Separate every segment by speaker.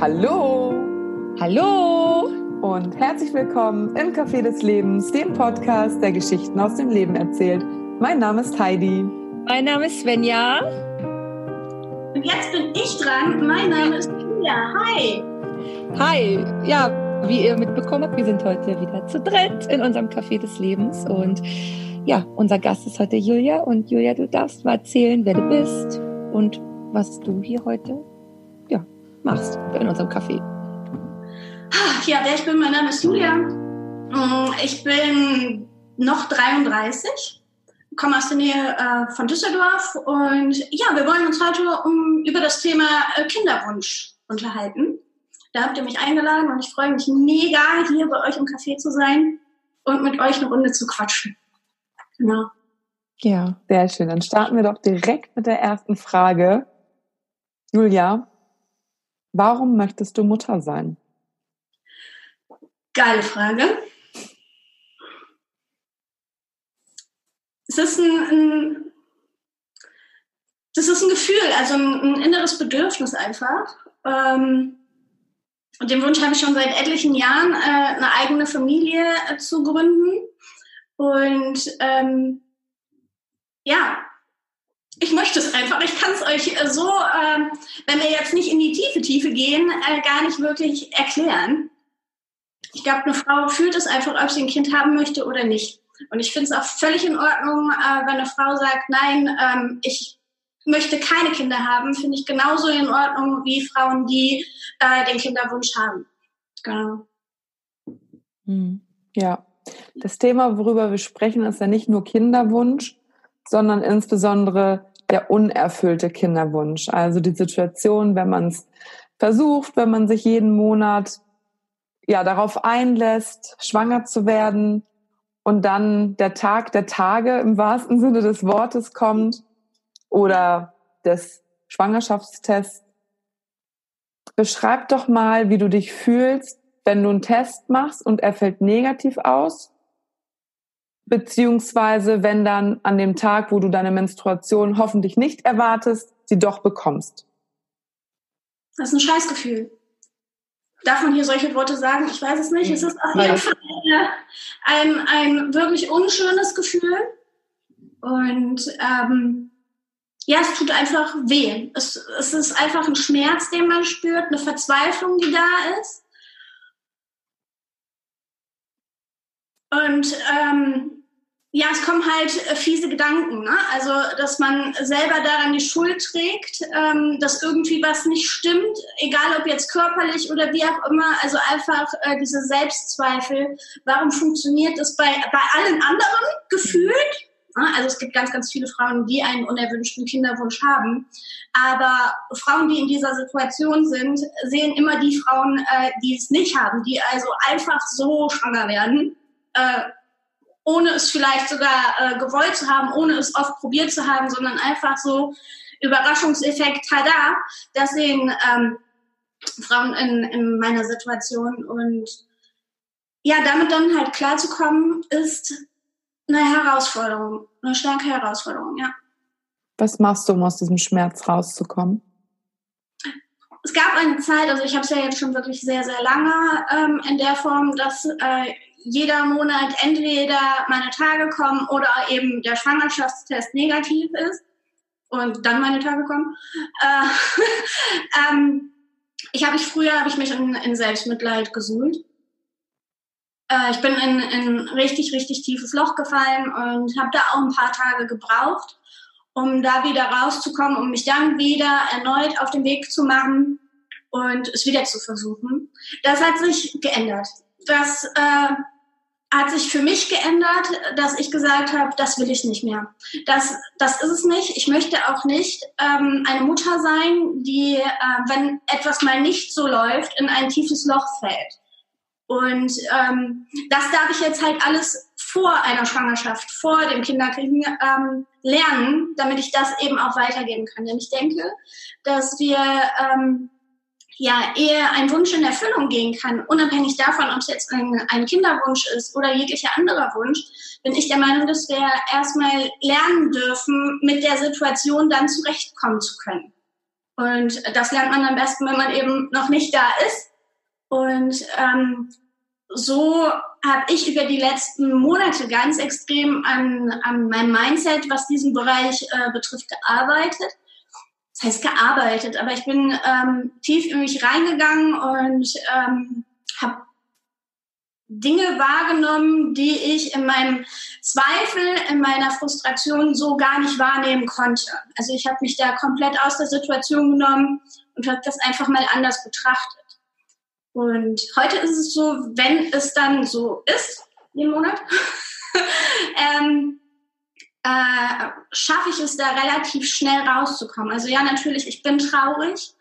Speaker 1: Hallo
Speaker 2: Hallo
Speaker 1: und herzlich willkommen im Café des Lebens, dem Podcast, der Geschichten aus dem Leben erzählt. Mein Name ist Heidi.
Speaker 2: Mein Name ist Svenja.
Speaker 3: Und jetzt bin ich dran. Mein Name ist Julia. Hi.
Speaker 2: Hi. Ja, wie ihr mitbekommen habt, wir sind heute wieder zu dritt in unserem Café des Lebens. Und ja, unser Gast ist heute Julia. Und Julia, du darfst mal erzählen, wer du bist und was du hier heute machst in unserem Café.
Speaker 3: Ja, wer ich bin, mein Name ist Julia. Mm, ich bin noch 33, komme aus der Nähe äh, von Düsseldorf und ja, wir wollen uns heute um, über das Thema äh, Kinderwunsch unterhalten. Da habt ihr mich eingeladen und ich freue mich mega, hier bei euch im Café zu sein und mit euch eine Runde zu quatschen. Genau.
Speaker 1: Ja, sehr schön. Dann starten wir doch direkt mit der ersten Frage. Julia, warum möchtest du Mutter sein?
Speaker 3: Geile Frage. Es ist ein, ein das ist ein Gefühl, also ein, ein inneres Bedürfnis einfach. Ähm, und den Wunsch habe ich schon seit etlichen Jahren, äh, eine eigene Familie äh, zu gründen. Und ähm, ja, ich möchte es einfach. Ich kann es euch äh, so, äh, wenn wir jetzt nicht in die tiefe Tiefe gehen, äh, gar nicht wirklich erklären. Ich glaube, eine Frau fühlt es einfach, ob sie ein Kind haben möchte oder nicht. Und ich finde es auch völlig in Ordnung, äh, wenn eine Frau sagt, nein, ähm, ich möchte keine Kinder haben, finde ich genauso in Ordnung wie Frauen, die äh, den Kinderwunsch haben. Genau.
Speaker 1: Hm. Ja, das Thema, worüber wir sprechen, ist ja nicht nur Kinderwunsch, sondern insbesondere der unerfüllte Kinderwunsch. Also die Situation, wenn man es versucht, wenn man sich jeden Monat ja darauf einlässt, schwanger zu werden und dann der Tag der Tage im wahrsten Sinne des Wortes kommt oder des Schwangerschaftstests. Beschreib doch mal, wie du dich fühlst, wenn du einen Test machst und er fällt negativ aus, beziehungsweise wenn dann an dem Tag, wo du deine Menstruation hoffentlich nicht erwartest, sie doch bekommst.
Speaker 3: Das ist ein Scheißgefühl. Darf man hier solche Worte sagen? Ich weiß es nicht. Es ist auf jeden Fall ein, ein wirklich unschönes Gefühl. Und ähm, ja, es tut einfach weh. Es, es ist einfach ein Schmerz, den man spürt, eine Verzweiflung, die da ist. Und ähm, ja, es kommen halt äh, fiese Gedanken. Ne? Also, dass man selber daran die Schuld trägt, ähm, dass irgendwie was nicht stimmt, egal ob jetzt körperlich oder wie auch immer. Also einfach äh, diese Selbstzweifel. Warum funktioniert es bei, bei allen anderen gefühlt? Ne? Also es gibt ganz, ganz viele Frauen, die einen unerwünschten Kinderwunsch haben. Aber Frauen, die in dieser Situation sind, sehen immer die Frauen, äh, die es nicht haben, die also einfach so schwanger werden äh, ohne es vielleicht sogar äh, gewollt zu haben, ohne es oft probiert zu haben, sondern einfach so Überraschungseffekt, tada, das sehen ähm, Frauen in, in meiner Situation. Und ja, damit dann halt klarzukommen, ist eine Herausforderung, eine starke Herausforderung, ja.
Speaker 1: Was machst du, um aus diesem Schmerz rauszukommen?
Speaker 3: Es gab eine Zeit, also ich habe es ja jetzt schon wirklich sehr, sehr lange ähm, in der Form, dass äh, jeder Monat entweder meine Tage kommen oder eben der Schwangerschaftstest negativ ist und dann meine Tage kommen. Äh, ähm, ich habe mich früher habe ich mich in, in Selbstmitleid gesuhlt. Äh, ich bin in ein richtig richtig tiefes Loch gefallen und habe da auch ein paar Tage gebraucht, um da wieder rauszukommen, um mich dann wieder erneut auf den Weg zu machen und es wieder zu versuchen. Das hat sich geändert. Das äh, hat sich für mich geändert, dass ich gesagt habe, das will ich nicht mehr. Das, das ist es nicht. Ich möchte auch nicht ähm, eine Mutter sein, die, äh, wenn etwas mal nicht so läuft, in ein tiefes Loch fällt. Und ähm, das darf ich jetzt halt alles vor einer Schwangerschaft, vor dem Kinderkriegen ähm, lernen, damit ich das eben auch weitergeben kann. Denn ich denke, dass wir ähm, ja eher ein Wunsch in Erfüllung gehen kann, unabhängig davon, ob es jetzt ein, Kinderwunsch ist oder jeglicher anderer Wunsch, bin ich der Meinung, dass wir erstmal lernen dürfen, mit der Situation dann zurechtkommen zu können. Und das lernt man am besten, wenn man eben noch nicht da ist. Und ähm, so habe ich über die letzten Monate ganz extrem an, an meinem Mindset, was diesen Bereich äh, betrifft, gearbeitet. Das heißt gearbeitet, aber ich bin ähm, tief in mich reingegangen und ähm, habe Dinge wahrgenommen, die ich in meinem Zweifel, in meiner Frustration so gar nicht wahrnehmen konnte. Also ich habe mich da komplett aus der Situation genommen und habe das einfach mal anders betrachtet. Und heute ist es so, wenn es dann so ist, jeden Monat, ähm, äh, schaffe ich es da relativ schnell rauszukommen. Also ja, natürlich, ich bin traurig.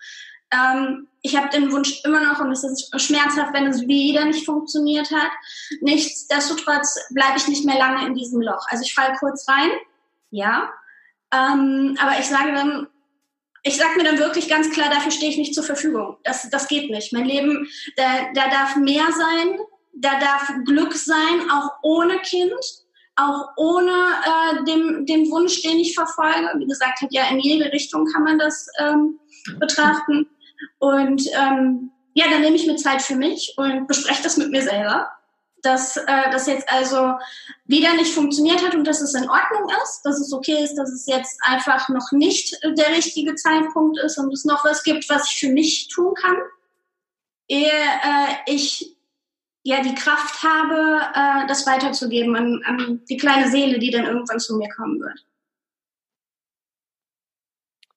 Speaker 3: Ähm, ich habe den Wunsch immer noch und es ist schmerzhaft, wenn es wieder nicht funktioniert hat. Nichtsdestotrotz bleibe ich nicht mehr lange in diesem Loch. Also ich falle kurz rein, ja. Ähm, aber ich sage dann, ich sage mir dann wirklich ganz klar, dafür stehe ich nicht zur Verfügung. Das, das geht nicht. Mein Leben, da, da darf mehr sein, da darf Glück sein, auch ohne Kind, auch ohne äh, dem, dem Wunsch, den ich verfolge. Wie gesagt, ja in jede Richtung kann man das ähm, betrachten. Und ähm, ja, dann nehme ich mir Zeit für mich und bespreche das mit mir selber, dass äh, das jetzt also wieder nicht funktioniert hat und dass es in Ordnung ist, dass es okay ist, dass es jetzt einfach noch nicht der richtige Zeitpunkt ist und es noch was gibt, was ich für mich tun kann, ehe äh, ich ja die Kraft habe, äh, das weiterzugeben an, an die kleine Seele, die dann irgendwann zu mir kommen wird.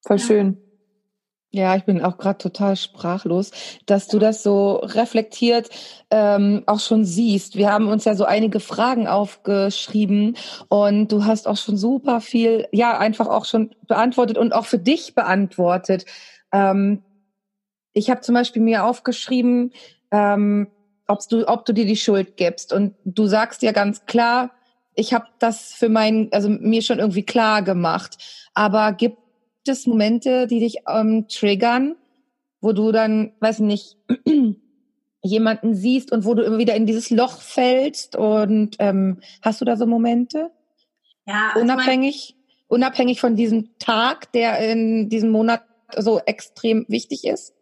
Speaker 1: Voll ja. schön.
Speaker 2: Ja, ich bin auch gerade total sprachlos, dass du das so reflektiert ähm, auch schon siehst. Wir haben uns ja so einige Fragen aufgeschrieben und du hast auch schon super viel, ja, einfach auch schon beantwortet und auch für dich beantwortet. Ähm, ich habe zum Beispiel mir aufgeschrieben, ähm, ob du, ob du dir die Schuld gibst und du sagst ja ganz klar, ich habe das für mein, also mir schon irgendwie klar gemacht. Aber gibt es Momente, die dich ähm, triggern, wo du dann, weiß nicht, jemanden siehst und wo du immer wieder in dieses Loch fällst? Und ähm, hast du da so Momente?
Speaker 3: Ja.
Speaker 2: Also unabhängig, unabhängig von diesem Tag, der in diesem Monat so extrem wichtig ist?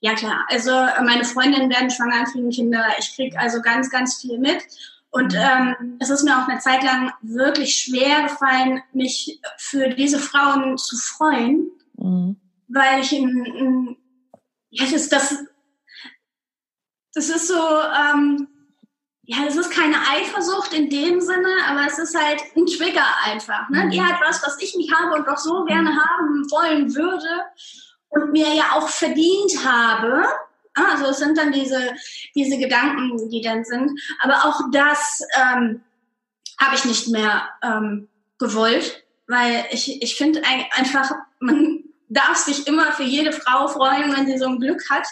Speaker 3: Ja klar, also meine Freundinnen werden schwanger, kriegen Kinder. Ich krieg also ganz, ganz viel mit. Und mhm. ähm, es ist mir auch eine Zeit lang wirklich schwer gefallen, mich für diese Frauen zu freuen, mhm. weil ich in, in ja, das, das, das ist so, ähm, ja, es ist keine Eifersucht in dem Sinne, aber es ist halt ein Trigger einfach. Ne? Mhm. Die hat was, was ich nicht habe und doch so gerne mhm. haben wollen würde und mir ja auch verdient habe. Also es sind dann diese, diese Gedanken, die dann sind. Aber auch das ähm, habe ich nicht mehr ähm, gewollt, weil ich, ich finde einfach, man darf sich immer für jede Frau freuen, wenn sie so ein Glück hat.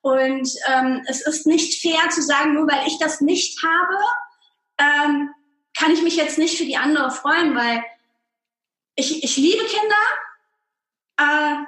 Speaker 3: Und ähm, es ist nicht fair zu sagen, nur weil ich das nicht habe, ähm, kann ich mich jetzt nicht für die andere freuen, weil ich, ich liebe Kinder. Äh,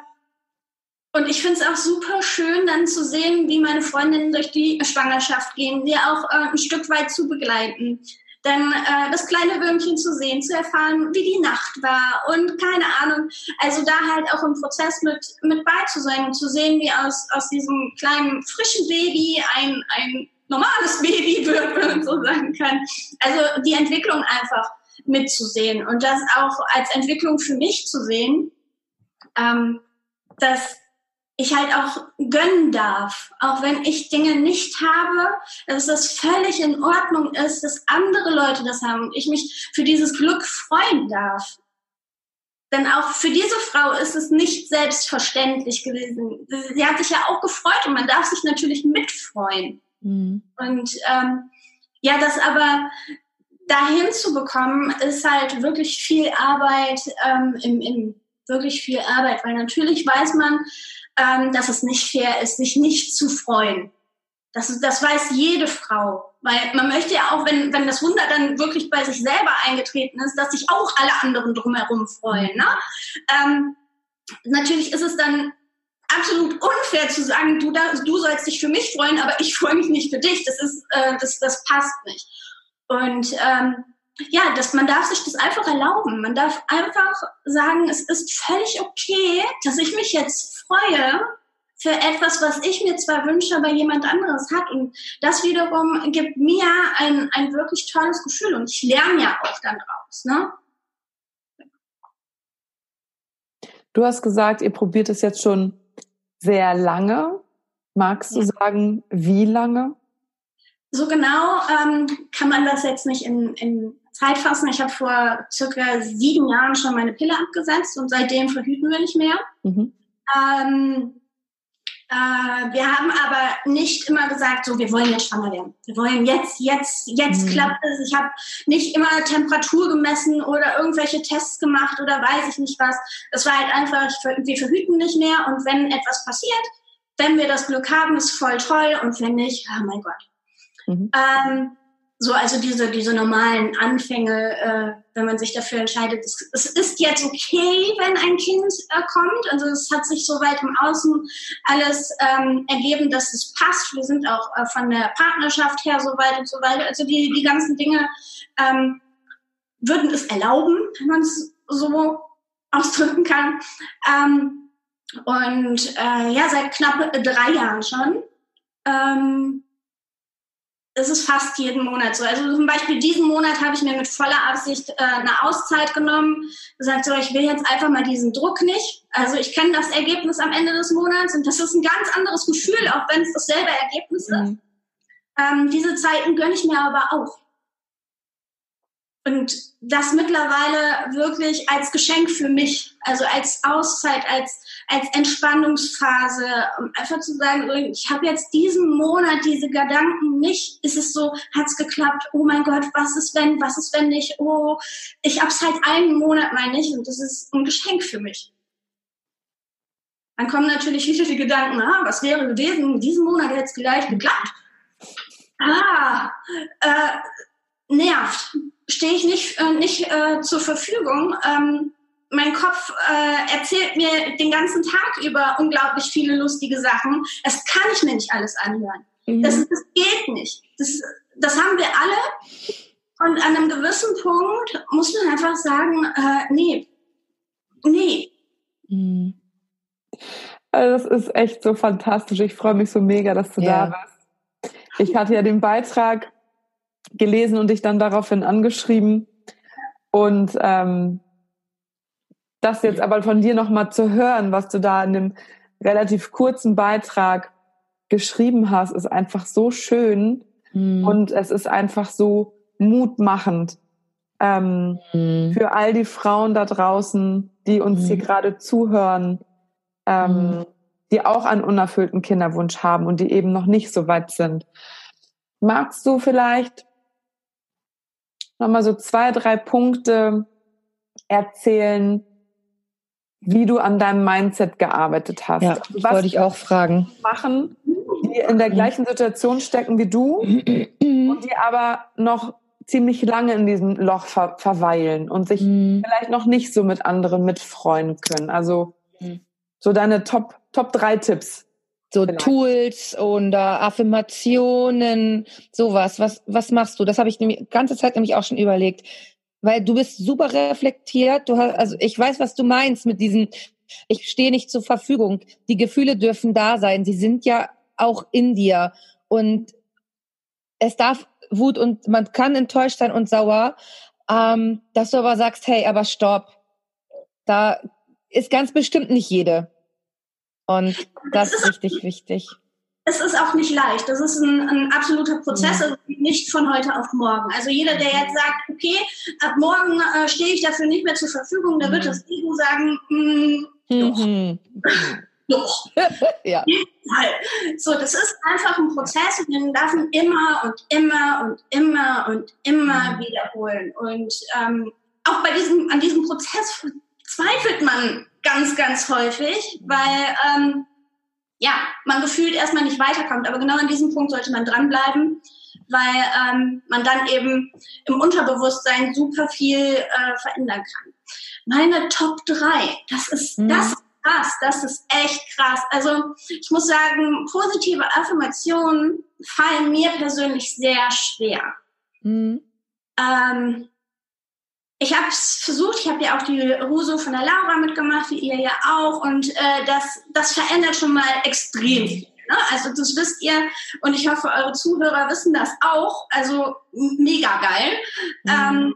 Speaker 3: und ich finde es auch super schön, dann zu sehen, wie meine Freundinnen durch die Schwangerschaft gehen, die auch äh, ein Stück weit zu begleiten. Dann äh, das kleine Würmchen zu sehen, zu erfahren, wie die Nacht war und keine Ahnung. Also da halt auch im Prozess mit, mit bei zu sein und zu sehen, wie aus, aus diesem kleinen frischen Baby ein, ein normales Baby wird, wenn man so sagen kann. Also die Entwicklung einfach mitzusehen und das auch als Entwicklung für mich zu sehen, ähm, dass ich halt auch gönnen darf, auch wenn ich Dinge nicht habe, dass das völlig in Ordnung ist, dass andere Leute das haben und ich mich für dieses Glück freuen darf. Denn auch für diese Frau ist es nicht selbstverständlich gewesen. Sie hat sich ja auch gefreut und man darf sich natürlich mitfreuen. Mhm. Und ähm, ja, das aber dahin zu bekommen, ist halt wirklich viel Arbeit, ähm, im, im, wirklich viel Arbeit, weil natürlich weiß man, ähm, dass es nicht fair ist, sich nicht zu freuen. Das, das weiß jede Frau. Weil man möchte ja auch, wenn, wenn das Wunder dann wirklich bei sich selber eingetreten ist, dass sich auch alle anderen drumherum freuen. Ne? Ähm, natürlich ist es dann absolut unfair zu sagen, du, da, du sollst dich für mich freuen, aber ich freue mich nicht für dich. Das ist, äh, das, das passt nicht. Und ähm, ja, dass man darf sich das einfach erlauben. Man darf einfach sagen, es ist völlig okay, dass ich mich jetzt freue für etwas, was ich mir zwar wünsche, aber jemand anderes hat. Und das wiederum gibt mir ein, ein wirklich tolles Gefühl. Und ich lerne ja auch dann draus. Ne?
Speaker 1: Du hast gesagt, ihr probiert es jetzt schon sehr lange. Magst du sagen, wie lange?
Speaker 3: So genau ähm, kann man das jetzt nicht in, in Zeit fassen. Ich habe vor circa sieben Jahren schon meine Pille abgesetzt und seitdem verhüten wir nicht mehr. Mhm. Ähm, äh, wir haben aber nicht immer gesagt, so wir wollen jetzt schwanger werden. Wir wollen jetzt, jetzt, jetzt mhm. klappt es. Ich habe nicht immer Temperatur gemessen oder irgendwelche Tests gemacht oder weiß ich nicht was. Es war halt einfach, wir verhüten nicht mehr und wenn etwas passiert, wenn wir das Glück haben, ist voll toll und wenn nicht, oh mein Gott. Mhm. Ähm, so also diese diese normalen Anfänge, äh, wenn man sich dafür entscheidet, es, es ist jetzt okay, wenn ein Kind äh, kommt. Also es hat sich soweit im Außen alles ähm, ergeben, dass es passt. Wir sind auch äh, von der Partnerschaft her so weit und so weiter. Also die die ganzen Dinge ähm, würden es erlauben, wenn man es so ausdrücken kann. Ähm, und äh, ja, seit knapp drei Jahren schon. Ähm, es ist fast jeden Monat so. Also zum Beispiel diesen Monat habe ich mir mit voller Absicht äh, eine Auszeit genommen, gesagt, so, ich will jetzt einfach mal diesen Druck nicht. Also ich kenne das Ergebnis am Ende des Monats und das ist ein ganz anderes Gefühl, auch wenn es dasselbe Ergebnis mhm. ist. Ähm, diese Zeiten gönne ich mir aber auch. Und das mittlerweile wirklich als Geschenk für mich, also als Auszeit, als, als Entspannungsphase, um einfach zu sagen, ich habe jetzt diesen Monat diese Gedanken nicht, ist es so, hat es geklappt, oh mein Gott, was ist wenn, was ist wenn nicht, oh, ich habe es halt einen Monat mal nicht und das ist ein Geschenk für mich. Dann kommen natürlich wieder die Gedanken, ah, was wäre gewesen, diesen Monat hätte es vielleicht geklappt. Ah, äh, nervt stehe ich nicht, äh, nicht äh, zur Verfügung. Ähm, mein Kopf äh, erzählt mir den ganzen Tag über unglaublich viele lustige Sachen. Das kann ich mir nicht alles anhören. Mhm. Das, das geht nicht. Das, das haben wir alle. Und an einem gewissen Punkt muss man einfach sagen, äh, nee, nee.
Speaker 1: Mhm. Also das ist echt so fantastisch. Ich freue mich so mega, dass du ja. da bist. Ich hatte ja den Beitrag gelesen und dich dann daraufhin angeschrieben. Und ähm, das jetzt aber von dir nochmal zu hören, was du da in dem relativ kurzen Beitrag geschrieben hast, ist einfach so schön mhm. und es ist einfach so mutmachend ähm, mhm. für all die Frauen da draußen, die uns mhm. hier gerade zuhören, ähm, mhm. die auch einen unerfüllten Kinderwunsch haben und die eben noch nicht so weit sind. Magst du vielleicht nochmal so zwei, drei Punkte erzählen, wie du an deinem Mindset gearbeitet hast.
Speaker 2: Ja,
Speaker 1: also
Speaker 2: wollte ich auch fragen.
Speaker 1: Machen, die in der gleichen Situation stecken wie du und die aber noch ziemlich lange in diesem Loch ver verweilen und sich mhm. vielleicht noch nicht so mit anderen mitfreuen können. Also mhm. so deine Top Top drei Tipps
Speaker 2: so genau. Tools und Affirmationen, sowas. Was, was machst du? Das habe ich die ganze Zeit nämlich auch schon überlegt. Weil du bist super reflektiert. Du hast, also ich weiß, was du meinst mit diesen, ich stehe nicht zur Verfügung. Die Gefühle dürfen da sein. Sie sind ja auch in dir. Und es darf Wut und man kann enttäuscht sein und sauer, ähm, dass du aber sagst, hey, aber stopp. Da ist ganz bestimmt nicht jede. Und das ist richtig wichtig.
Speaker 3: Es ist auch nicht leicht. Das ist ein, ein absoluter Prozess, also nicht von heute auf morgen. Also jeder, der jetzt sagt, okay, ab morgen äh, stehe ich dafür nicht mehr zur Verfügung, da wird mhm. das Ego sagen, mm, doch. Mhm. doch. ja. So, das ist einfach ein Prozess und den darf man immer und immer und immer und immer mhm. wiederholen. Und ähm, auch bei diesem, an diesem Prozess zweifelt man ganz, ganz häufig, weil ähm, ja, man gefühlt erstmal nicht weiterkommt. Aber genau an diesem Punkt sollte man dranbleiben, weil ähm, man dann eben im Unterbewusstsein super viel äh, verändern kann. Meine Top 3, das ist mhm. das krass, das ist echt krass. Also ich muss sagen, positive Affirmationen fallen mir persönlich sehr schwer. Mhm. Ähm, ich habe es versucht, ich habe ja auch die Ruso von der Laura mitgemacht, wie ihr ja auch, und äh, das, das verändert schon mal extrem viel. Ne? Also das wisst ihr und ich hoffe, eure Zuhörer wissen das auch. Also mega geil. Mhm. Ähm,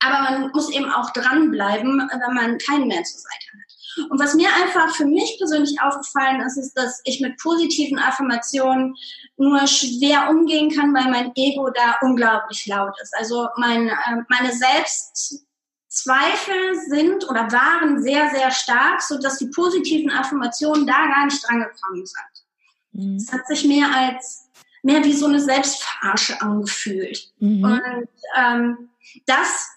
Speaker 3: aber man muss eben auch dranbleiben, wenn man keinen mehr zur Seite hat. Und was mir einfach für mich persönlich aufgefallen ist, ist, dass ich mit positiven Affirmationen nur schwer umgehen kann, weil mein Ego da unglaublich laut ist. Also mein, äh, meine Selbstzweifel sind oder waren sehr, sehr stark, so dass die positiven Affirmationen da gar nicht drangekommen sind. Mhm. Es hat sich mehr als mehr wie so eine Selbstverarsche angefühlt. Mhm. Und ähm, das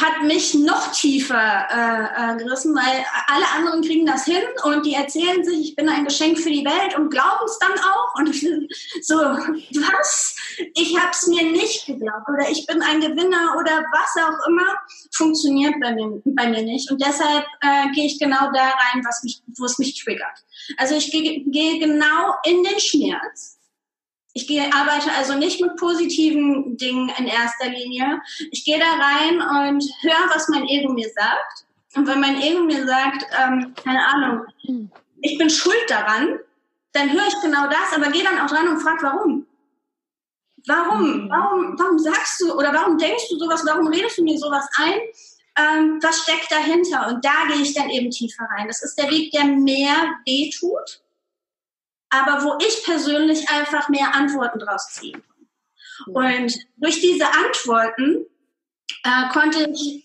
Speaker 3: hat mich noch tiefer äh, äh, gerissen, weil alle anderen kriegen das hin und die erzählen sich, ich bin ein Geschenk für die Welt und glauben es dann auch. Und so, was? Ich habe es mir nicht geglaubt oder ich bin ein Gewinner oder was auch immer, funktioniert bei mir, bei mir nicht. Und deshalb äh, gehe ich genau da rein, was mich, wo es mich triggert. Also ich gehe geh genau in den Schmerz ich gehe, arbeite also nicht mit positiven Dingen in erster Linie. Ich gehe da rein und höre, was mein Ego mir sagt. Und wenn mein Ego mir sagt, ähm, keine Ahnung, ich bin schuld daran, dann höre ich genau das, aber gehe dann auch dran und frage, warum? Warum? Warum, warum sagst du oder warum denkst du sowas? Warum redest du mir sowas ein? Ähm, was steckt dahinter? Und da gehe ich dann eben tiefer rein. Das ist der Weg, der mehr weh tut aber wo ich persönlich einfach mehr Antworten draus ziehen kann. Und durch diese Antworten äh, konnte ich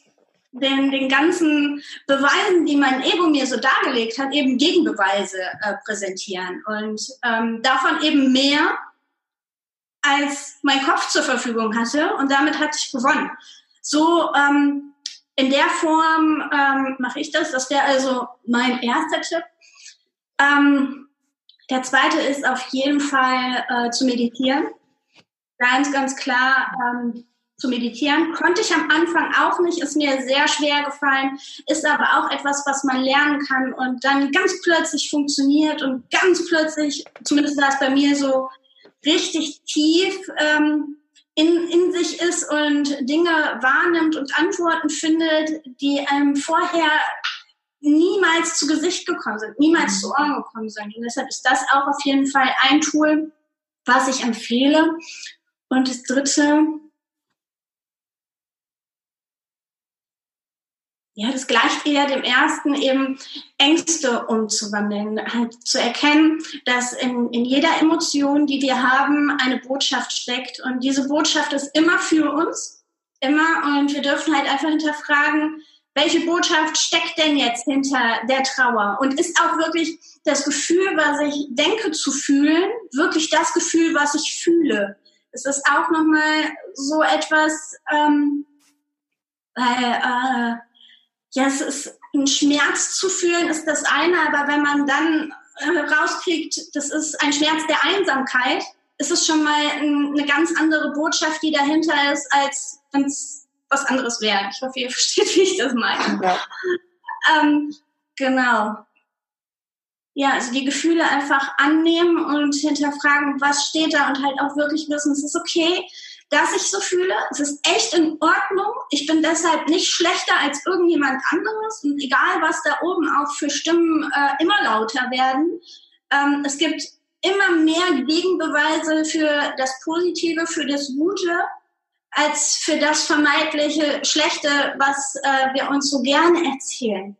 Speaker 3: den, den ganzen Beweisen, die mein Ego mir so dargelegt hat, eben Gegenbeweise äh, präsentieren und ähm, davon eben mehr als mein Kopf zur Verfügung hatte und damit hatte ich gewonnen. So ähm, in der Form ähm, mache ich das. Das wäre also mein erster Tipp. Ähm, der zweite ist auf jeden Fall äh, zu meditieren. Ganz, ganz klar ähm, zu meditieren. Konnte ich am Anfang auch nicht, ist mir sehr schwer gefallen, ist aber auch etwas, was man lernen kann und dann ganz plötzlich funktioniert und ganz plötzlich, zumindest war es bei mir so, richtig tief ähm, in, in sich ist und Dinge wahrnimmt und Antworten findet, die einem vorher niemals zu Gesicht gekommen sind, niemals zu Ohren gekommen sind. Und deshalb ist das auch auf jeden Fall ein Tool, was ich empfehle. Und das dritte, ja, das gleicht eher dem ersten, eben Ängste umzuwandeln, halt zu erkennen, dass in, in jeder Emotion, die wir haben, eine Botschaft steckt. Und diese Botschaft ist immer für uns, immer. Und wir dürfen halt einfach hinterfragen, welche Botschaft steckt denn jetzt hinter der Trauer? Und ist auch wirklich das Gefühl, was ich denke zu fühlen, wirklich das Gefühl, was ich fühle? Es ist auch nochmal so etwas, ähm, weil, äh, ja, es ist ein Schmerz zu fühlen, ist das eine, aber wenn man dann äh, rauskriegt, das ist ein Schmerz der Einsamkeit, ist es schon mal ein, eine ganz andere Botschaft, die dahinter ist, als wenn es was anderes wäre. Ich hoffe, ihr versteht, wie ich das meine. Ja. Ähm, genau. Ja, also die Gefühle einfach annehmen und hinterfragen, was steht da und halt auch wirklich wissen, es ist okay, dass ich so fühle. Es ist echt in Ordnung. Ich bin deshalb nicht schlechter als irgendjemand anderes und egal, was da oben auch für Stimmen äh, immer lauter werden. Ähm, es gibt immer mehr Gegenbeweise für das Positive, für das Gute als für das vermeintliche Schlechte, was äh, wir uns so gerne erzählen.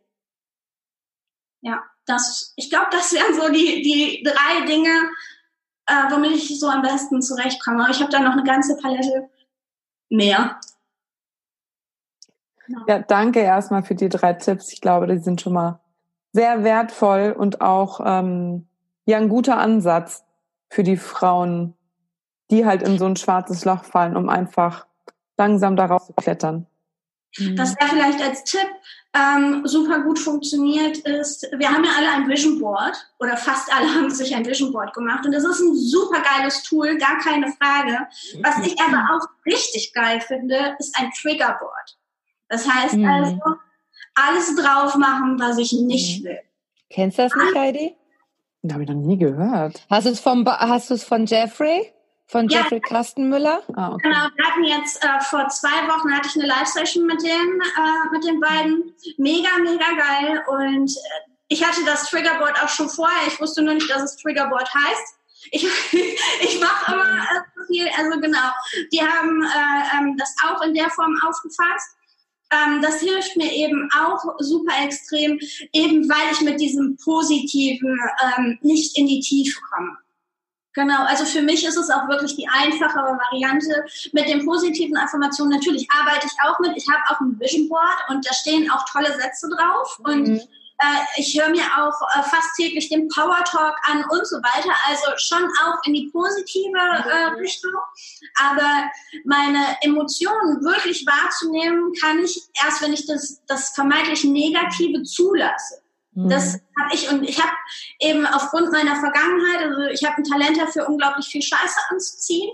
Speaker 3: Ja, das, ich glaube, das wären so die, die drei Dinge, äh, womit ich so am besten zurechtkomme. Aber ich habe da noch eine ganze Palette mehr.
Speaker 1: Ja, danke erstmal für die drei Tipps. Ich glaube, die sind schon mal sehr wertvoll und auch ähm, ja ein guter Ansatz für die Frauen, die halt in so ein schwarzes Loch fallen, um einfach langsam daraus zu klettern.
Speaker 3: Was ja vielleicht als Tipp ähm, super gut funktioniert, ist, wir haben ja alle ein Vision Board oder fast alle haben sich ein Vision Board gemacht und das ist ein super geiles Tool, gar keine Frage. Was ich aber auch richtig geil finde, ist ein Trigger Board. Das heißt mhm. also, alles drauf machen, was ich nicht mhm. will.
Speaker 2: Kennst du das nicht, Heidi?
Speaker 1: Das habe ich noch nie gehört.
Speaker 2: Hast du es vom, hast du es von Jeffrey? Von ja. Jeffrey Kastenmüller.
Speaker 3: Ah, okay. Genau, wir hatten jetzt äh, vor zwei Wochen hatte ich eine Live-Session mit den, äh, mit den beiden. Mega, mega geil. Und äh, ich hatte das Triggerboard auch schon vorher. Ich wusste nur nicht, dass es Triggerboard heißt. Ich, ich mache immer äh, viel, also genau. Die haben äh, ähm, das auch in der Form aufgefasst. Ähm, das hilft mir eben auch super extrem, eben weil ich mit diesem Positiven ähm, nicht in die Tiefe komme. Genau, also für mich ist es auch wirklich die einfachere Variante mit den positiven Affirmationen. Natürlich arbeite ich auch mit. Ich habe auch ein Vision Board und da stehen auch tolle Sätze drauf. Mhm. Und äh, ich höre mir auch äh, fast täglich den Power Talk an und so weiter. Also schon auch in die positive äh, mhm. Richtung. Aber meine Emotionen wirklich wahrzunehmen, kann ich erst, wenn ich das, das vermeintlich Negative zulasse. Das mhm. habe ich und ich habe eben aufgrund meiner Vergangenheit, also ich habe ein Talent dafür, unglaublich viel Scheiße anzuziehen,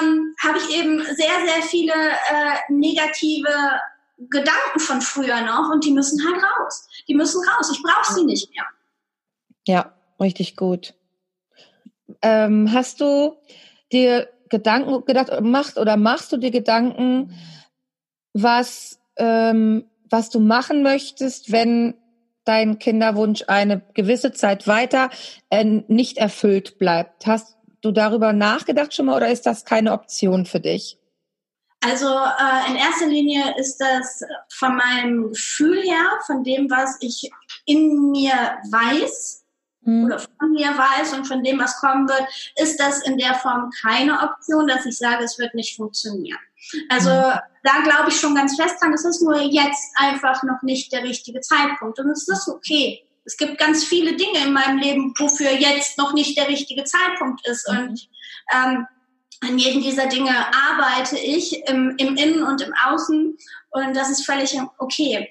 Speaker 3: ähm, habe ich eben sehr, sehr viele äh, negative Gedanken von früher noch und die müssen halt raus. Die müssen raus. Ich brauche sie nicht mehr.
Speaker 2: Ja, richtig gut. Ähm, hast du dir Gedanken gedacht, machst oder machst du dir Gedanken, was, ähm, was du machen möchtest, wenn dein Kinderwunsch eine gewisse Zeit weiter äh, nicht erfüllt bleibt. Hast du darüber nachgedacht schon mal oder ist das keine Option für dich?
Speaker 3: Also äh, in erster Linie ist das von meinem Gefühl her, von dem, was ich in mir weiß hm. oder von mir weiß und von dem, was kommen wird, ist das in der Form keine Option, dass ich sage, es wird nicht funktionieren. Also hm. da glaube ich schon ganz fest dran, es ist nur jetzt einfach noch nicht der richtige Zeitpunkt und es ist okay. Es gibt ganz viele Dinge in meinem Leben, wofür jetzt noch nicht der richtige Zeitpunkt ist. Mhm. Und ähm, an jedem dieser Dinge arbeite ich im, im Innen und im Außen und das ist völlig okay.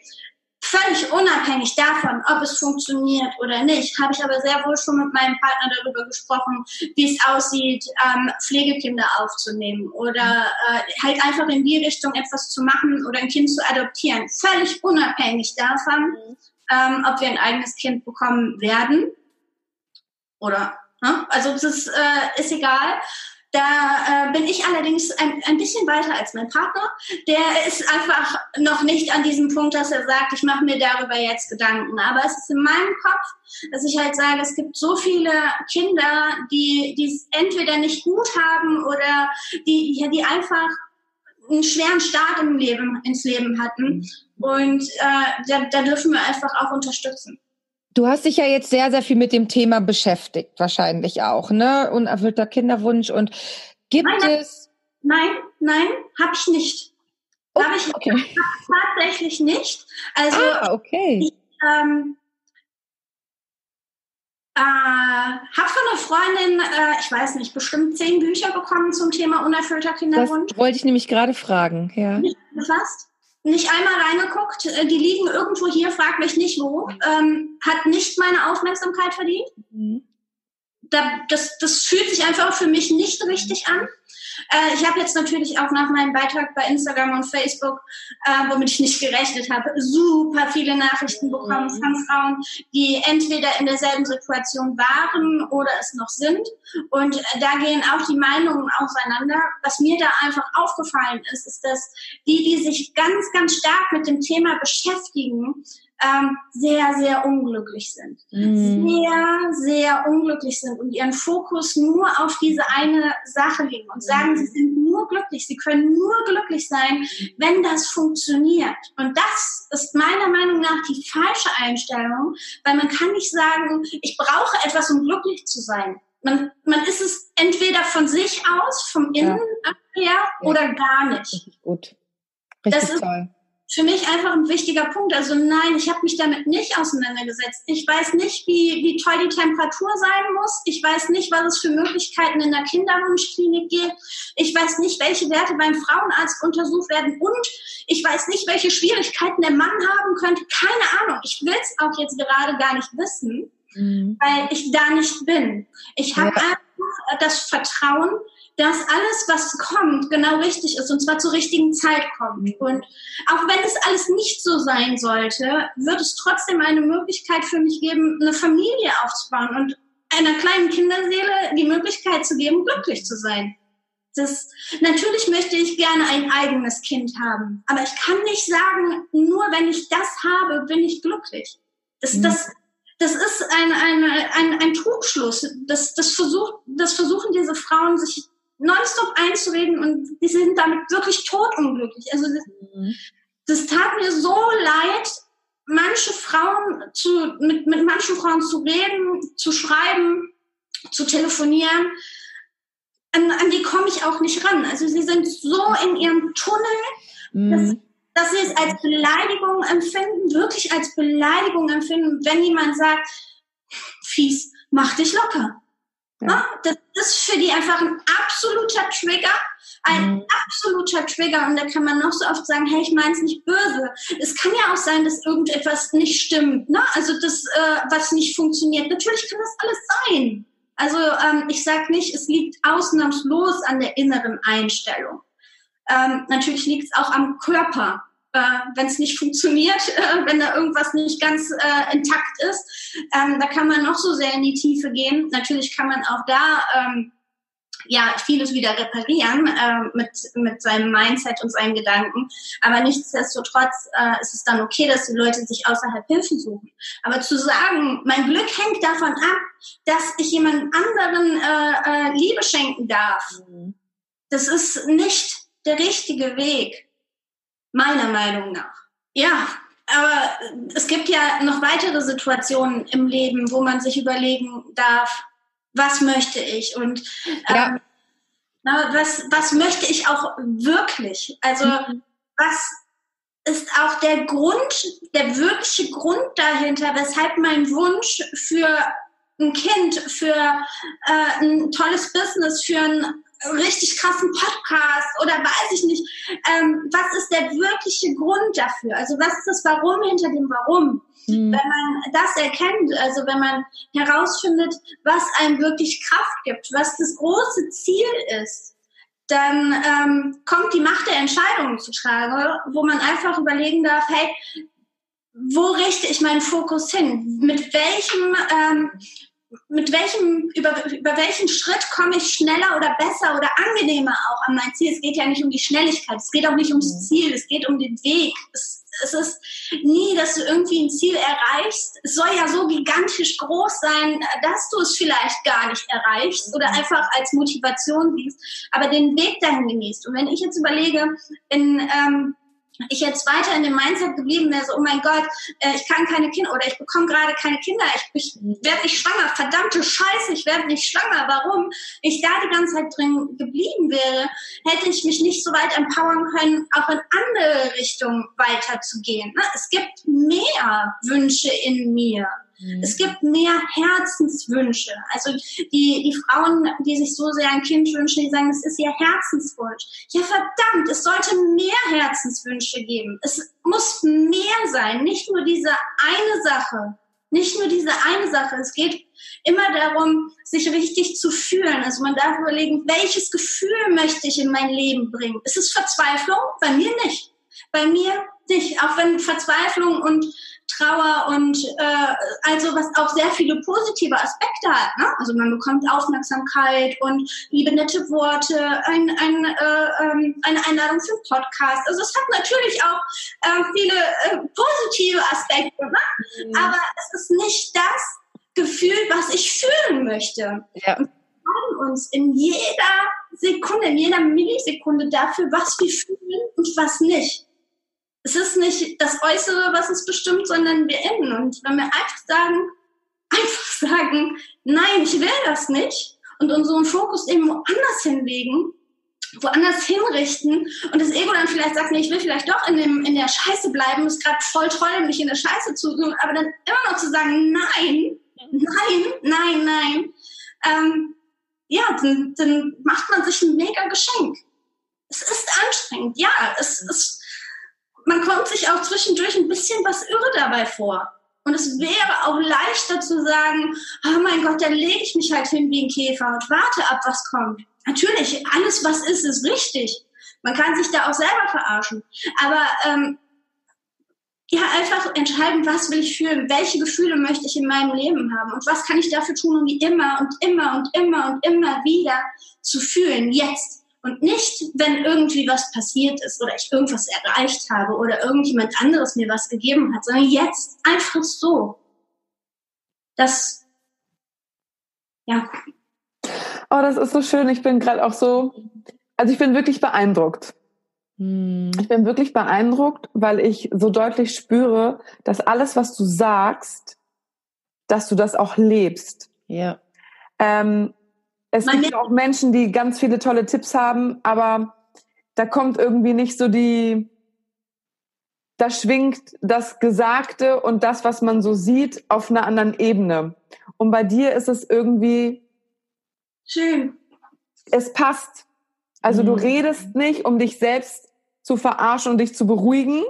Speaker 3: Völlig unabhängig davon, ob es funktioniert oder nicht, habe ich aber sehr wohl schon mit meinem Partner darüber gesprochen, wie es aussieht, ähm, Pflegekinder aufzunehmen oder äh, halt einfach in die Richtung etwas zu machen oder ein Kind zu adoptieren. Völlig unabhängig davon, ähm, ob wir ein eigenes Kind bekommen werden oder ne? also das äh, ist egal. Da äh, bin ich allerdings ein, ein bisschen weiter als mein Partner. Der ist einfach noch nicht an diesem Punkt, dass er sagt, ich mache mir darüber jetzt Gedanken. Aber es ist in meinem Kopf, dass ich halt sage, es gibt so viele Kinder, die es entweder nicht gut haben oder die, die einfach einen schweren Start im Leben, ins Leben hatten. Und äh, da, da dürfen wir einfach auch unterstützen.
Speaker 2: Du hast dich ja jetzt sehr, sehr viel mit dem Thema beschäftigt, wahrscheinlich auch, ne? Unerfüllter Kinderwunsch. Und gibt
Speaker 3: nein,
Speaker 2: es.
Speaker 3: Nein, nein, habe ich nicht.
Speaker 2: Oh, habe ich okay.
Speaker 3: tatsächlich nicht. Also,
Speaker 2: ah, okay.
Speaker 3: Ich, ähm, äh, habe von einer Freundin, äh, ich weiß nicht, bestimmt zehn Bücher bekommen zum Thema unerfüllter Kinderwunsch.
Speaker 2: Das wollte ich nämlich gerade fragen, ja.
Speaker 3: Nicht befasst nicht einmal reingeguckt. Äh, die liegen irgendwo hier, frag mich nicht wo. Ähm, hat nicht meine Aufmerksamkeit verdient. Mhm. Da, das, das fühlt sich einfach für mich nicht richtig an. Äh, ich habe jetzt natürlich auch nach meinem Beitrag bei Instagram und Facebook, äh, womit ich nicht gerechnet habe, super viele Nachrichten bekommen mhm. von Frauen, die entweder in derselben Situation waren oder es noch sind. Und äh, da gehen auch die Meinungen auseinander. Was mir da einfach aufgefallen ist, ist, dass die, die sich ganz, ganz stark mit dem Thema beschäftigen, ähm, sehr, sehr unglücklich sind. Mhm. Sehr, sehr unglücklich sind und ihren Fokus nur auf diese eine Sache legen und sagen, mhm. sie sind nur glücklich, sie können nur glücklich sein, wenn das funktioniert. Und das ist meiner Meinung nach die falsche Einstellung, weil man kann nicht sagen, ich brauche etwas, um glücklich zu sein. Man, man ist es entweder von sich aus, vom Innen ja. her ja. oder gar nicht.
Speaker 2: Richtig gut. Richtig das toll
Speaker 3: für mich einfach ein wichtiger Punkt. Also nein, ich habe mich damit nicht auseinandergesetzt. Ich weiß nicht, wie, wie toll die Temperatur sein muss. Ich weiß nicht, was es für Möglichkeiten in der Kinderwunschklinik gibt. Ich weiß nicht, welche Werte beim Frauenarzt untersucht werden. Und ich weiß nicht, welche Schwierigkeiten der Mann haben könnte. Keine Ahnung. Ich will es auch jetzt gerade gar nicht wissen, mhm. weil ich da nicht bin. Ich habe ja. einfach das Vertrauen, dass alles, was kommt, genau richtig ist und zwar zur richtigen Zeit kommt. Und auch wenn es alles nicht so sein sollte, wird es trotzdem eine Möglichkeit für mich geben, eine Familie aufzubauen und einer kleinen Kinderseele die Möglichkeit zu geben, glücklich zu sein. Das, natürlich möchte ich gerne ein eigenes Kind haben, aber ich kann nicht sagen, nur wenn ich das habe, bin ich glücklich. Das, mhm. das, das ist ein, ein, ein, ein Trugschluss. Das, das, versucht, das versuchen diese Frauen sich nonstop einzureden und die sind damit wirklich totunglücklich. Also das, mhm. das tat mir so leid, manche Frauen zu, mit, mit manchen Frauen zu reden, zu schreiben, zu telefonieren. An, an die komme ich auch nicht ran. Also sie sind so in ihrem Tunnel, mhm. dass, dass sie es als Beleidigung empfinden, wirklich als Beleidigung empfinden, wenn jemand sagt, fies, mach dich locker. Ja. Das ist für die einfach ein absoluter Trigger, ein mhm. absoluter Trigger. Und da kann man noch so oft sagen, hey, ich meine es nicht böse. Es kann ja auch sein, dass irgendetwas nicht stimmt, ne? Also das, äh, was nicht funktioniert. Natürlich kann das alles sein. Also ähm, ich sage nicht, es liegt ausnahmslos an der inneren Einstellung. Ähm, natürlich liegt es auch am Körper wenn es nicht funktioniert, äh, wenn da irgendwas nicht ganz äh, intakt ist. Ähm, da kann man noch so sehr in die Tiefe gehen. Natürlich kann man auch da ähm, ja vieles wieder reparieren äh, mit mit seinem Mindset und seinen Gedanken. Aber nichtsdestotrotz äh, ist es dann okay, dass die Leute sich außerhalb Hilfe suchen. Aber zu sagen, mein Glück hängt davon ab, dass ich jemand anderen äh, äh, Liebe schenken darf, mhm. das ist nicht der richtige Weg meiner Meinung nach. Ja, aber es gibt ja noch weitere Situationen im Leben, wo man sich überlegen darf, was möchte ich und ja. ähm, na, was, was möchte ich auch wirklich? Also mhm. was ist auch der Grund, der wirkliche Grund dahinter, weshalb mein Wunsch für ein Kind, für äh, ein tolles Business, für ein richtig krassen Podcast oder weiß ich nicht. Ähm, was ist der wirkliche Grund dafür? Also was ist das Warum hinter dem Warum? Mhm. Wenn man das erkennt, also wenn man herausfindet, was einem wirklich Kraft gibt, was das große Ziel ist, dann ähm, kommt die Macht der Entscheidungen zu tragen, wo man einfach überlegen darf, hey, wo richte ich meinen Fokus hin? Mit welchem ähm, mit welchem, über, über welchen Schritt komme ich schneller oder besser oder angenehmer auch an mein Ziel. Es geht ja nicht um die Schnelligkeit, es geht auch nicht ums mhm. Ziel, es geht um den Weg. Es, es ist nie, dass du irgendwie ein Ziel erreichst. Es soll ja so gigantisch groß sein, dass du es vielleicht gar nicht erreichst oder mhm. einfach als Motivation siehst, aber den Weg dahin genießt. Und wenn ich jetzt überlege, in ähm, ich jetzt weiter in dem Mindset geblieben wäre, so, oh mein Gott, äh, ich kann keine Kinder oder ich bekomme gerade keine Kinder, ich, ich werde nicht schwanger, verdammte Scheiße, ich werde nicht schwanger, warum? Ich da die ganze Zeit drin geblieben wäre, hätte ich mich nicht so weit empowern können, auch in andere Richtungen weiterzugehen. Ne? Es gibt mehr Wünsche in mir. Mhm. Es gibt mehr Herzenswünsche. Also die, die Frauen, die sich so sehr ein Kind wünschen, die sagen, es ist ihr Herzenswunsch. Ja, verdammt, es sollte mehr Herzenswünsche geben. Es muss mehr sein, nicht nur diese eine Sache. Nicht nur diese eine Sache. Es geht immer darum, sich richtig zu fühlen. Also man darf überlegen, welches Gefühl möchte ich in mein Leben bringen? Ist es Verzweiflung? Bei mir nicht. Bei mir nicht. Auch wenn Verzweiflung und Trauer und äh, also was auch sehr viele positive Aspekte hat. Ne? Also man bekommt Aufmerksamkeit und liebe nette Worte, ein, ein, äh, ähm, eine Einladung für einen Podcast. Also es hat natürlich auch äh, viele äh, positive Aspekte, ne? Mhm. aber es ist nicht das Gefühl, was ich fühlen möchte. Ja. Und wir uns in jeder Sekunde, in jeder Millisekunde dafür, was wir fühlen und was nicht es ist nicht das Äußere, was es bestimmt, sondern wir innen. Und wenn wir einfach sagen, einfach sagen, nein, ich will das nicht und unseren Fokus irgendwo anders hinlegen, woanders hinrichten und das Ego dann vielleicht sagt, nee, ich will vielleicht doch in, dem, in der Scheiße bleiben, ist gerade voll toll, mich in der Scheiße zu tun, aber dann immer noch zu sagen, nein, nein, nein, nein, ähm, ja, dann, dann macht man sich ein mega Geschenk. Es ist anstrengend, ja, es ist man kommt sich auch zwischendurch ein bisschen was irre dabei vor. Und es wäre auch leichter zu sagen, oh mein Gott, dann lege ich mich halt hin wie ein Käfer und warte ab, was kommt. Natürlich, alles, was ist, ist richtig. Man kann sich da auch selber verarschen. Aber ähm, ja, einfach entscheiden, was will ich fühlen, welche Gefühle möchte ich in meinem Leben haben und was kann ich dafür tun, um die immer und immer und immer und immer wieder zu fühlen, jetzt Und nicht, wenn irgendwie was passiert ist oder ich irgendwas erreicht habe oder irgendjemand anderes mir was gegeben hat, sondern jetzt einfach so. Das, ja.
Speaker 1: Oh, das ist so schön. Ich bin gerade auch so, also ich bin wirklich beeindruckt. Hm. Ich bin wirklich beeindruckt, weil ich so deutlich spüre, dass alles, was du sagst, dass du das auch lebst.
Speaker 2: Ja.
Speaker 1: Ähm, es Man gibt auch Menschen, die ganz viele tolle Tipps haben, aber da kommt irgendwie nicht so die, da schwingt das Gesagte und das, was man so sieht, auf einer anderen Ebene. Und bei dir ist es irgendwie
Speaker 3: schön.
Speaker 1: Es passt. Also mhm. du redest nicht, um dich selbst zu verarschen und dich zu beruhigen.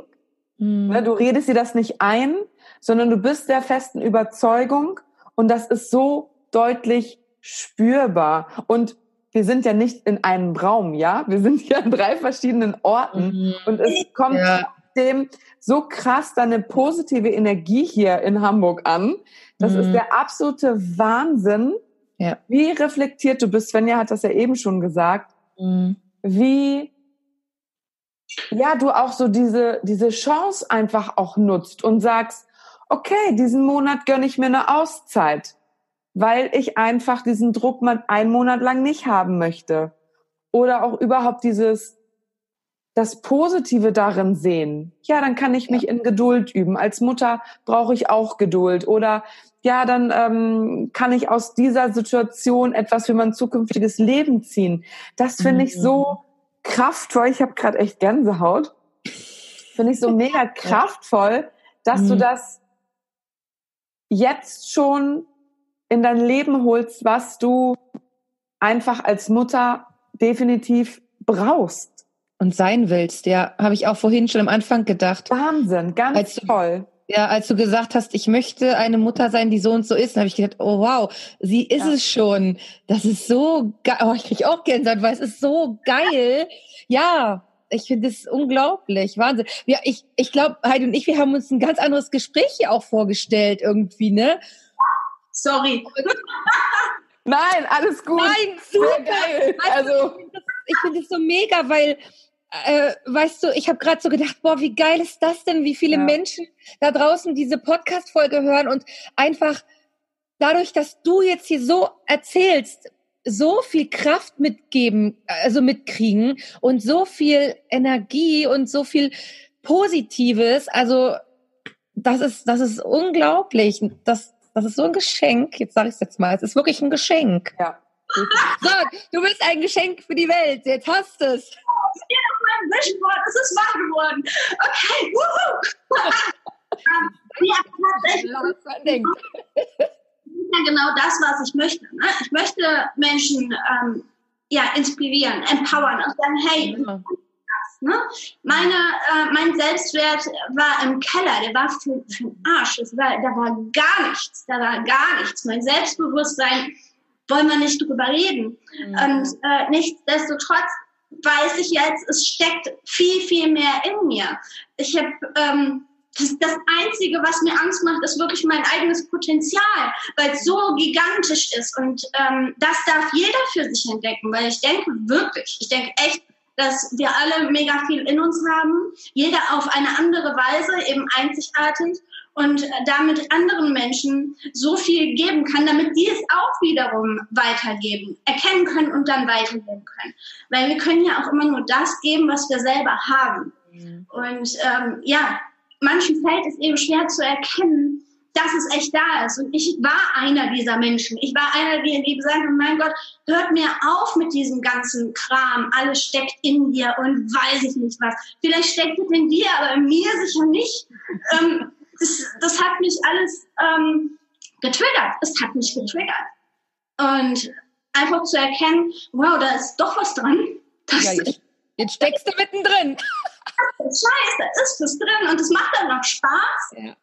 Speaker 1: Mhm. Ne, du redest dir das nicht ein, sondern du bist der festen Überzeugung und das ist so deutlich spürbar. Und wir sind ja nicht in einem Raum, ja? Wir sind hier an drei verschiedenen Orten mhm. und es kommt ja. dem so krass deine positive Energie hier in Hamburg an. Das mhm. ist der absolute Wahnsinn. Ja. Wie reflektiert du bist, Svenja hat das ja eben schon gesagt, mhm. wie ja, du auch so diese, diese Chance einfach auch nutzt und sagst, okay, diesen Monat gönne ich mir eine Auszeit weil ich einfach diesen Druck mal einen Monat lang nicht haben möchte. Oder auch überhaupt dieses, das Positive darin sehen. Ja, dann kann ich mich ja. in Geduld üben. Als Mutter brauche ich auch Geduld. Oder ja, dann ähm, kann ich aus dieser Situation etwas für mein zukünftiges Leben ziehen. Das finde ich so mhm. kraftvoll. Ich habe gerade echt Gänsehaut. Finde ich so mega kraftvoll, dass mhm. du das jetzt schon in dein Leben holst, was du einfach als Mutter definitiv brauchst.
Speaker 2: Und sein willst, ja, habe ich auch vorhin schon am Anfang gedacht.
Speaker 1: Wahnsinn, ganz
Speaker 2: als
Speaker 1: toll.
Speaker 2: ja, als du gesagt hast, ich möchte eine Mutter sein, die so und so ist, habe ich gedacht, oh wow, sie ist ja. es schon. Das ist so geil. Oh, ich kriege auch Gänsehaut, weil es ist so geil. Ja, ich finde es unglaublich, Wahnsinn. Ja, ich, ich glaube, Heidi und ich, wir haben uns ein ganz anderes Gespräch hier auch vorgestellt irgendwie, ne?
Speaker 3: Sorry.
Speaker 1: Nein, alles gut.
Speaker 2: Nein, super. geil. Also, ich finde es so mega, weil äh, weißt du, ich habe gerade so gedacht, boah, wie geil ist das denn, wie viele ja. Menschen da draußen diese Podcast-Folge hören und einfach dadurch, dass du jetzt hier so erzählst, so viel Kraft mitgeben, also mitkriegen und so viel Energie und so viel Positives, also das ist, das ist unglaublich. Das, das ist so ein Geschenk. Jetzt sage ich es jetzt mal. Es ist wirklich ein Geschenk.
Speaker 1: Ja.
Speaker 2: So, du bist ein Geschenk für die Welt. Jetzt hast du es.
Speaker 3: Hier auf meinem Vision Board. Es ist wahr geworden. Okay. ja, genau das, was ich möchte. Ne? Ich möchte Menschen ähm, ja, inspirieren, empowern und sagen, hey, ja. Ne? Meine, äh, mein Selbstwert war im Keller, der war für, für den Arsch. Es war, da war gar nichts, da war gar nichts. Mein Selbstbewusstsein, wollen wir nicht drüber reden. Mhm. Und äh, nichtsdestotrotz weiß ich jetzt, es steckt viel, viel mehr in mir. Ich habe ähm, das, das Einzige, was mir Angst macht, ist wirklich mein eigenes Potenzial, weil es so gigantisch ist. Und ähm, das darf jeder für sich entdecken, weil ich denke wirklich, ich denke echt, dass wir alle mega viel in uns haben, jeder auf eine andere Weise, eben einzigartig und damit anderen Menschen so viel geben kann, damit die es auch wiederum weitergeben, erkennen können und dann weitergeben können. Weil wir können ja auch immer nur das geben, was wir selber haben. Mhm. Und ähm, ja, manchen fällt es eben schwer zu erkennen, dass es echt da ist. Und ich war einer dieser Menschen. Ich war einer, die, die gesagt haben, mein Gott, hört mir auf mit diesem ganzen Kram. Alles steckt in dir und weiß ich nicht was. Vielleicht steckt es in dir, aber in mir sicher nicht. Ähm, das, das hat mich alles ähm, getriggert. Es hat mich getriggert. Und einfach zu erkennen, wow, da ist doch was dran.
Speaker 2: Ja, jetzt, jetzt steckst du mittendrin.
Speaker 3: Scheiße, da ist was drin und es macht dann noch Spaß. Ja.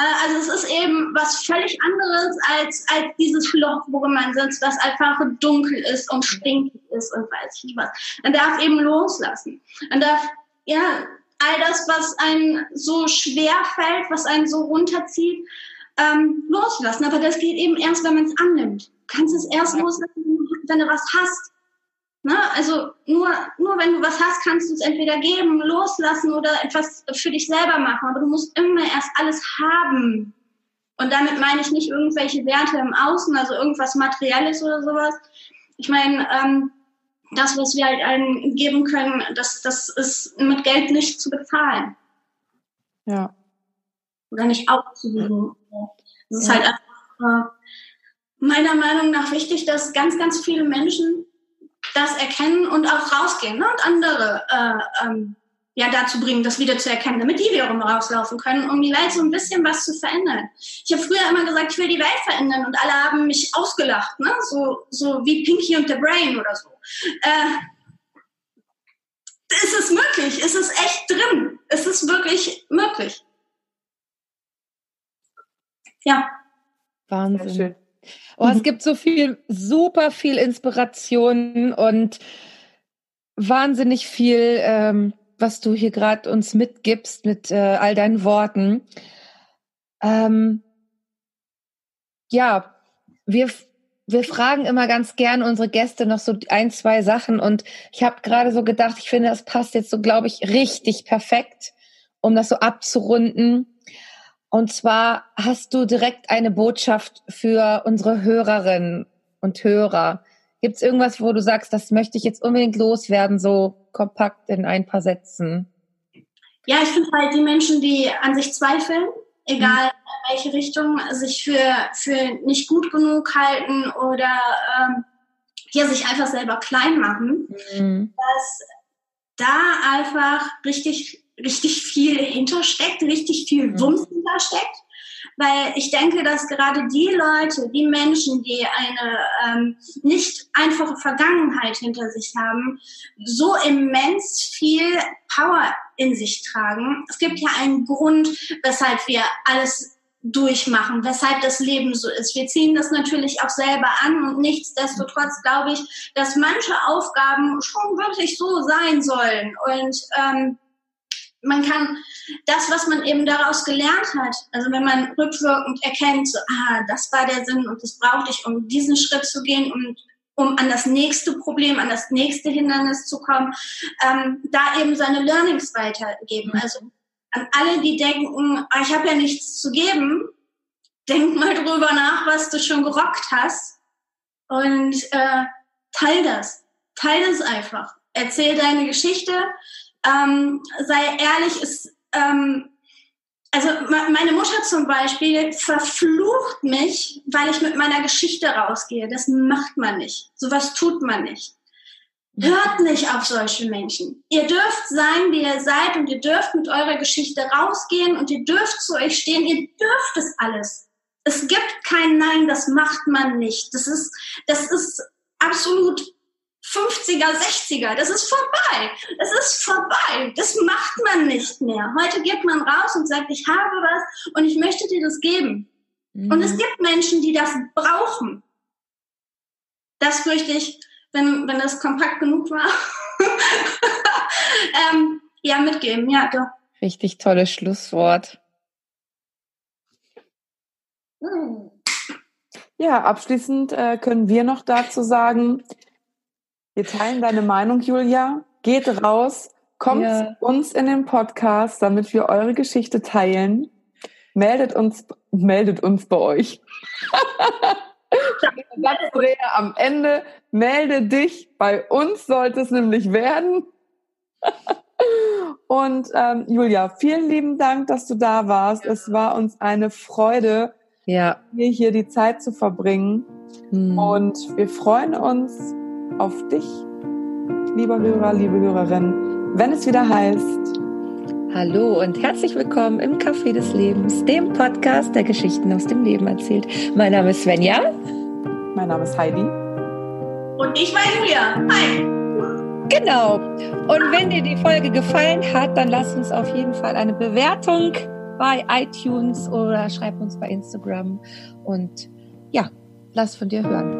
Speaker 3: Äh, also es ist eben was völlig anderes als, als dieses Loch, worin man sitzt, das einfach dunkel ist und stinkig ist und weiß ich nicht was. Man darf eben loslassen. Man darf, ja, all das, was einem so schwer fällt, was einen so runterzieht, ähm, loslassen. Aber das geht eben erst, wenn man es annimmt. Du kannst es erst loslassen, wenn du was hast. Ne? Also nur, nur wenn du was hast, kannst du es entweder geben, loslassen oder etwas für dich selber machen. Aber du musst immer erst alles haben. Und damit meine ich nicht irgendwelche Werte im Außen, also irgendwas Materielles oder sowas. Ich meine, ähm, das, was wir halt allen geben können, das, das ist mit Geld nicht zu bezahlen.
Speaker 1: Ja.
Speaker 3: Oder nicht aufzuwiegen. Es ist ja. halt einfach äh, meiner Meinung nach wichtig, dass ganz, ganz viele Menschen das erkennen und auch rausgehen ne? und andere äh, ähm, ja dazu bringen, das wieder zu erkennen, damit die wiederum rauslaufen können, um die Welt so ein bisschen was zu verändern. Ich habe früher immer gesagt, ich will die Welt verändern und alle haben mich ausgelacht, ne? so, so wie Pinky und the Brain oder so. Äh, ist es möglich? Ist es echt drin? Ist es wirklich möglich? Ja.
Speaker 2: Wahnsinn. Oh, es gibt so viel, super viel Inspiration und wahnsinnig viel, ähm, was du hier gerade uns mitgibst mit äh, all deinen Worten. Ähm, ja, wir, wir fragen immer ganz gern unsere Gäste noch so ein, zwei Sachen und ich habe gerade so gedacht, ich finde, das passt jetzt so, glaube ich, richtig perfekt, um das so abzurunden. Und zwar hast du direkt eine Botschaft für unsere Hörerinnen und Hörer. Gibt es irgendwas, wo du sagst, das möchte ich jetzt unbedingt loswerden, so kompakt in ein paar Sätzen?
Speaker 3: Ja, ich finde halt die Menschen, die an sich zweifeln, egal mhm. in welche Richtung, sich für, für nicht gut genug halten oder ähm, hier sich einfach selber klein machen, mhm. dass da einfach richtig richtig viel hintersteckt, richtig viel. Wumms hintersteckt. Weil ich denke, dass gerade die Leute, die Menschen, die eine ähm, nicht einfache Vergangenheit hinter sich haben, so immens viel Power in sich tragen. Es gibt ja einen Grund, weshalb wir alles durchmachen, weshalb das Leben so ist. Wir ziehen das natürlich auch selber an und nichtsdestotrotz glaube ich, dass manche Aufgaben schon wirklich so sein sollen. Und ähm, man kann das, was man eben daraus gelernt hat, also wenn man rückwirkend erkennt, so, ah, das war der Sinn und das brauchte ich, um diesen Schritt zu gehen und um an das nächste Problem, an das nächste Hindernis zu kommen, ähm, da eben seine Learnings weitergeben. Also an alle, die denken, ah, ich habe ja nichts zu geben, denk mal drüber nach, was du schon gerockt hast und äh, teil das. Teil das einfach. Erzähl deine Geschichte, ähm, sei ehrlich, ist, ähm, also meine Mutter zum Beispiel verflucht mich, weil ich mit meiner Geschichte rausgehe. Das macht man nicht. Sowas tut man nicht. Hört nicht auf solche Menschen. Ihr dürft sein, wie ihr seid und ihr dürft mit eurer Geschichte rausgehen und ihr dürft zu euch stehen. Ihr dürft es alles. Es gibt kein Nein, das macht man nicht. Das ist, das ist absolut 50er, 60er, das ist vorbei. Das ist vorbei. Das macht man nicht mehr. Heute geht man raus und sagt, ich habe was und ich möchte dir das geben. Mhm. Und es mhm. gibt Menschen, die das brauchen. Das fürchte ich, wenn, wenn das kompakt genug war, ähm, ja, mitgeben. Ja, doch.
Speaker 2: Richtig tolles Schlusswort.
Speaker 1: Ja, abschließend äh, können wir noch dazu sagen, wir teilen deine Meinung, Julia. Geht raus, kommt ja. zu uns in den Podcast, damit wir eure Geschichte teilen. Meldet uns, meldet uns bei euch. Satzdreher am Ende. Melde dich. Bei uns sollte es nämlich werden. Und ähm, Julia, vielen lieben Dank, dass du da warst. Es war uns eine Freude,
Speaker 2: ja.
Speaker 1: hier die Zeit zu verbringen. Hm. Und wir freuen uns auf dich, lieber Hörer, liebe Hörerin, wenn es wieder heißt.
Speaker 2: Hallo und herzlich willkommen im Café des Lebens, dem Podcast, der Geschichten aus dem Leben erzählt. Mein Name ist Svenja.
Speaker 1: Mein Name ist Heidi.
Speaker 3: Und ich bin Julia. Hi.
Speaker 2: Genau. Und wenn dir die Folge gefallen hat, dann lass uns auf jeden Fall eine Bewertung bei iTunes oder schreib uns bei Instagram. Und ja, lass von dir hören.